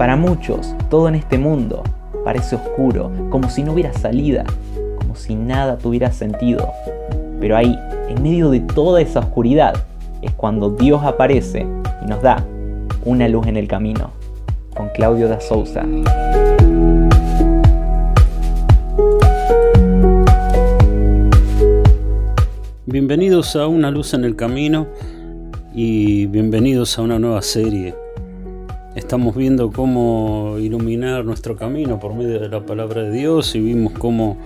Para muchos, todo en este mundo parece oscuro, como si no hubiera salida, como si nada tuviera sentido. Pero ahí, en medio de toda esa oscuridad, es cuando Dios aparece y nos da una luz en el camino. Con Claudio da Souza. Bienvenidos a Una luz en el camino y bienvenidos a una nueva serie. Estamos viendo cómo iluminar nuestro camino por medio de la palabra de Dios y vimos cómo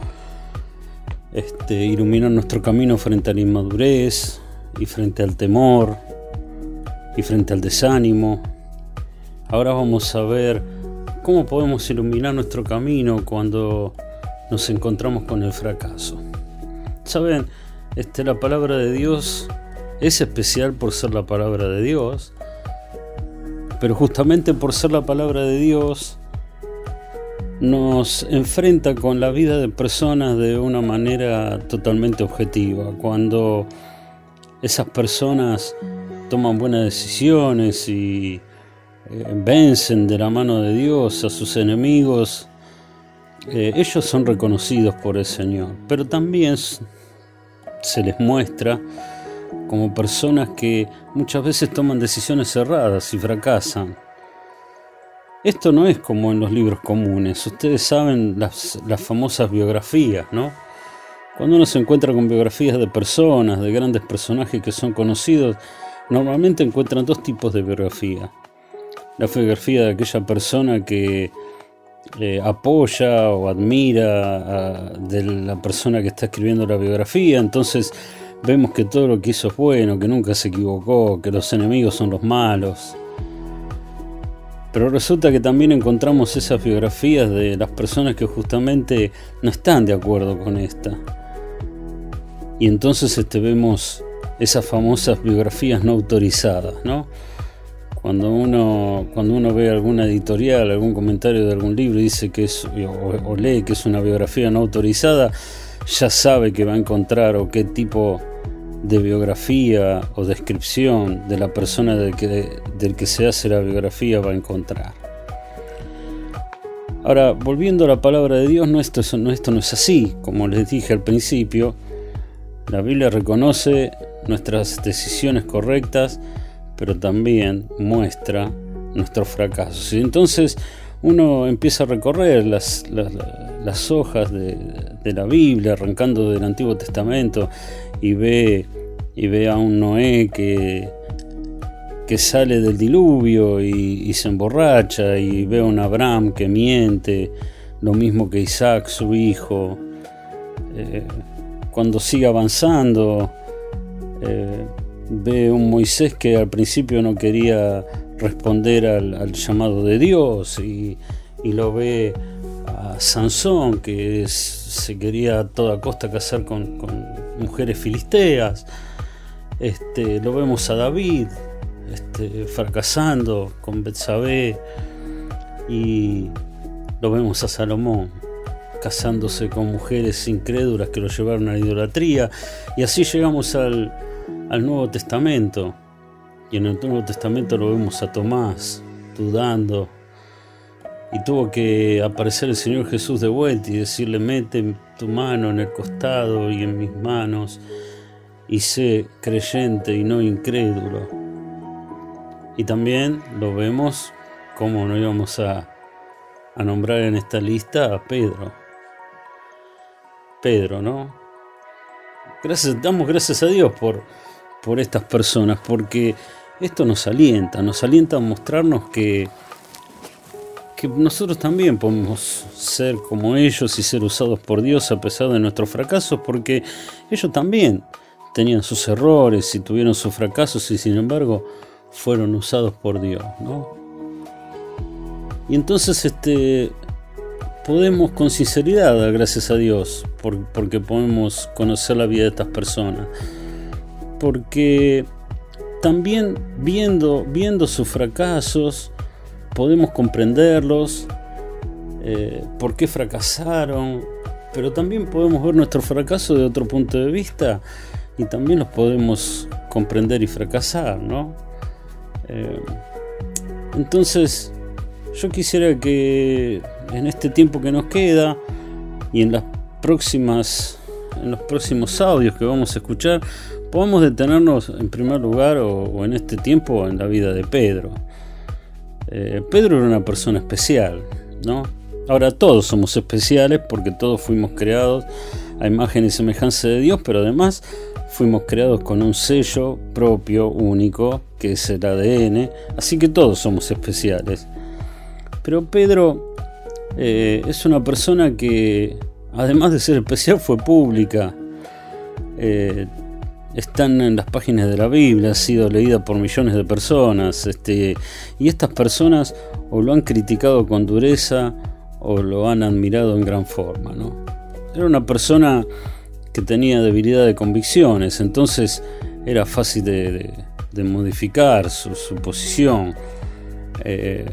este, iluminar nuestro camino frente a la inmadurez y frente al temor y frente al desánimo. Ahora vamos a ver cómo podemos iluminar nuestro camino cuando nos encontramos con el fracaso. Saben, este, la palabra de Dios es especial por ser la palabra de Dios pero justamente por ser la palabra de Dios, nos enfrenta con la vida de personas de una manera totalmente objetiva. Cuando esas personas toman buenas decisiones y eh, vencen de la mano de Dios a sus enemigos, eh, ellos son reconocidos por el Señor. Pero también se les muestra como personas que muchas veces toman decisiones erradas y fracasan. Esto no es como en los libros comunes. Ustedes saben las, famosas biografías, ¿no? Cuando uno se encuentra con biografías de personas, de grandes personajes que son conocidos, normalmente encuentran dos tipos de biografía. La biografía de aquella persona que eh, apoya o admira a, de la persona que está escribiendo la biografía, entonces Vemos que todo lo que hizo es bueno, que nunca se equivocó, que los enemigos son los malos. Pero resulta que también encontramos esas biografías de las personas que justamente no están de acuerdo con esta. Y entonces este, vemos esas famosas biografías no autorizadas, ¿no? Cuando uno, cuando uno ve alguna editorial, algún comentario de algún libro y dice que es, o lee que es una biografía no autorizada, ya sabe que va a encontrar o qué tipo de biografía o descripción de la persona del que, del que se hace la biografía va a encontrar. Ahora, volviendo a la palabra de Dios, no esto, no, no es así. Como les dije al principio, la Biblia reconoce nuestras decisiones correctas, pero también muestra nuestros fracasos. Y entonces uno empieza a recorrer las, las, hojas de, de, la Biblia, arrancando del Antiguo Testamento, y ve, y ve a un Noé que, que sale del diluvio y, se emborracha, y ve a un Abraham que miente, lo mismo que Isaac, su hijo. Eh, cuando sigue avanzando, eh, ve un Moisés que al principio no quería responder al, llamado de Dios y, lo ve a Sansón que se quería a toda costa casar con, mujeres filisteas. Este, lo vemos a David este, fracasando con Betsabé y lo vemos a Salomón casándose con mujeres incrédulas que lo llevaron a la idolatría y así llegamos al, al Nuevo Testamento y en el Nuevo Testamento lo vemos a Tomás dudando. Y tuvo que aparecer el Señor Jesús de vuelta y decirle, mete tu mano en el costado y en mis manos y sé creyente y no incrédulo. Y también lo vemos como no íbamos a, a nombrar en esta lista a Pedro. Pedro, ¿no? Gracias, damos gracias a Dios por, por estas personas, porque esto nos alienta, nos alienta a mostrarnos que, nosotros también podemos ser como ellos y ser usados por Dios a pesar de nuestros fracasos, porque ellos también tenían sus errores y tuvieron sus fracasos y sin embargo fueron usados por Dios, Y entonces este podemos con sinceridad dar gracias a Dios porque podemos conocer la vida de estas personas. Porque también viendo, viendo sus fracasos podemos comprenderlos, eh, por qué fracasaron, pero también podemos ver nuestro fracaso de otro punto de vista y también los podemos comprender y fracasar, ¿no? Eh, entonces, yo quisiera que en este tiempo que nos queda y en las próximas en los próximos audios que vamos a escuchar podamos detenernos en primer lugar o, en este tiempo en la vida de Pedro. Eh, Pedro era una persona especial, ¿no? Ahora todos somos especiales porque todos fuimos creados a imagen y semejanza de Dios, pero además fuimos creados con un sello propio, único, que es el ADN, así que todos somos especiales. Pero Pedro eh, es una persona que, además de ser especial, fue pública. Eh, están en las páginas de la Biblia, ha sido leída por millones de personas, este, y estas personas o lo han criticado con dureza o lo han admirado en gran forma. ¿no? Era una persona que tenía debilidad de convicciones, entonces era fácil de, modificar su, posición. Eh,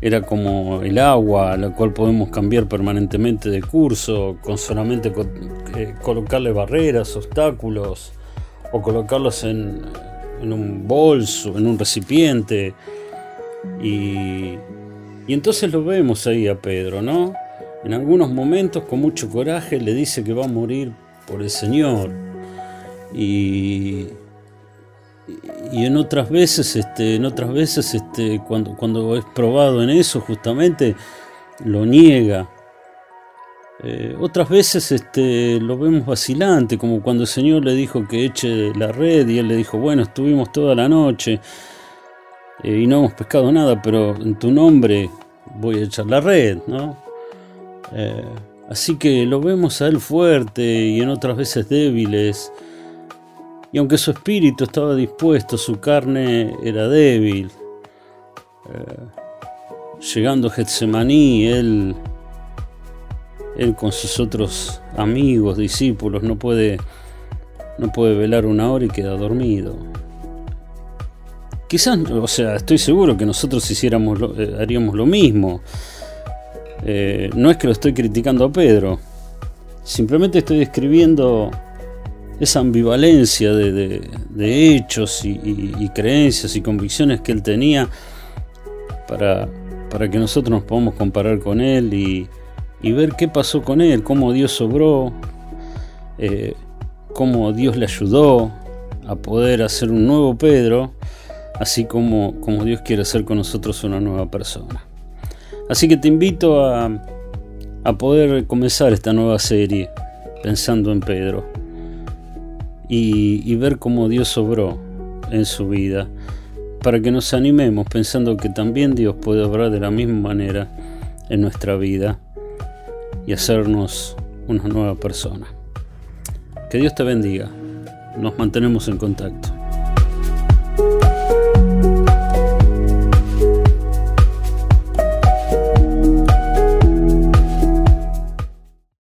era como el agua, a la cual podemos cambiar permanentemente de curso, con solamente eh, colocarle barreras, obstáculos, o colocarlos en, en, un bolso, en un recipiente. Y, y entonces lo vemos ahí a Pedro, ¿no? En algunos momentos con mucho coraje le dice que va a morir por el Señor. Y, y en otras veces, este, en otras veces, este, cuando, cuando es probado en eso, justamente lo niega. Eh, otras veces este, lo vemos vacilante, como cuando el Señor le dijo que eche la red y él le dijo, bueno, estuvimos toda la noche eh, y no hemos pescado nada, pero en tu nombre voy a echar la red, ¿no? Eh, así que lo vemos a él fuerte y en otras veces débiles. Y aunque su espíritu estaba dispuesto, su carne era débil. Eh, llegando a Getsemaní, él, él con sus otros amigos, discípulos, no puede, no puede velar una hora y queda dormido. Quizás, o sea, estoy seguro que nosotros hiciéramos eh, haríamos lo mismo. Eh, no es que lo estoy criticando a Pedro, simplemente estoy describiendo esa ambivalencia de, hechos y, creencias y convicciones que él tenía para, para que nosotros nos podamos comparar con él y, ver qué pasó con él, cómo Dios sobró, eh, cómo Dios le ayudó a poder hacer un nuevo Pedro, así como, como Dios quiere hacer con nosotros una nueva persona. Así que te invito a, poder comenzar esta nueva serie pensando en Pedro y, ver cómo Dios sobró en su vida para que nos animemos pensando que también Dios puede obrar de la misma manera en nuestra vida y hacernos una nueva persona. Que Dios te bendiga. Nos mantenemos en contacto.